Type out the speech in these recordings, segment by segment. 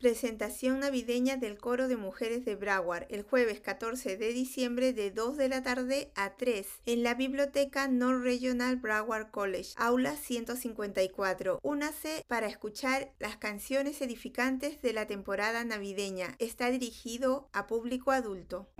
Presentación navideña del coro de mujeres de Broward el jueves 14 de diciembre de 2 de la tarde a 3 en la biblioteca North Regional Broward College, aula 154. Únase para escuchar las canciones edificantes de la temporada navideña. Está dirigido a público adulto.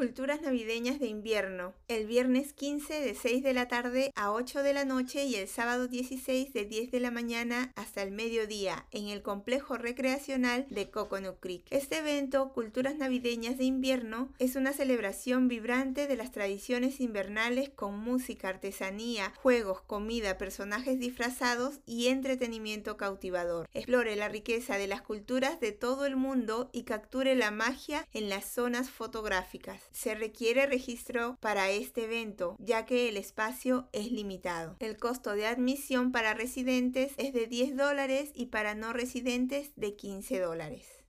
Culturas navideñas de invierno. El viernes 15 de 6 de la tarde a 8 de la noche y el sábado 16 de 10 de la mañana hasta el mediodía en el complejo recreacional de Coconut Creek. Este evento, Culturas navideñas de invierno, es una celebración vibrante de las tradiciones invernales con música, artesanía, juegos, comida, personajes disfrazados y entretenimiento cautivador. Explore la riqueza de las culturas de todo el mundo y capture la magia en las zonas fotográficas se requiere registro para este evento, ya que el espacio es limitado. El costo de admisión para residentes es de 10 dólares y para no residentes de 15 dólares.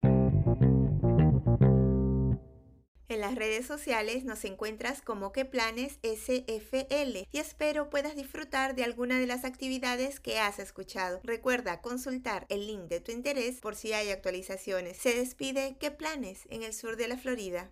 En las redes sociales nos encuentras como que planes SFL y espero puedas disfrutar de alguna de las actividades que has escuchado. Recuerda consultar el link de tu interés por si hay actualizaciones. Se despide que planes en el sur de la Florida.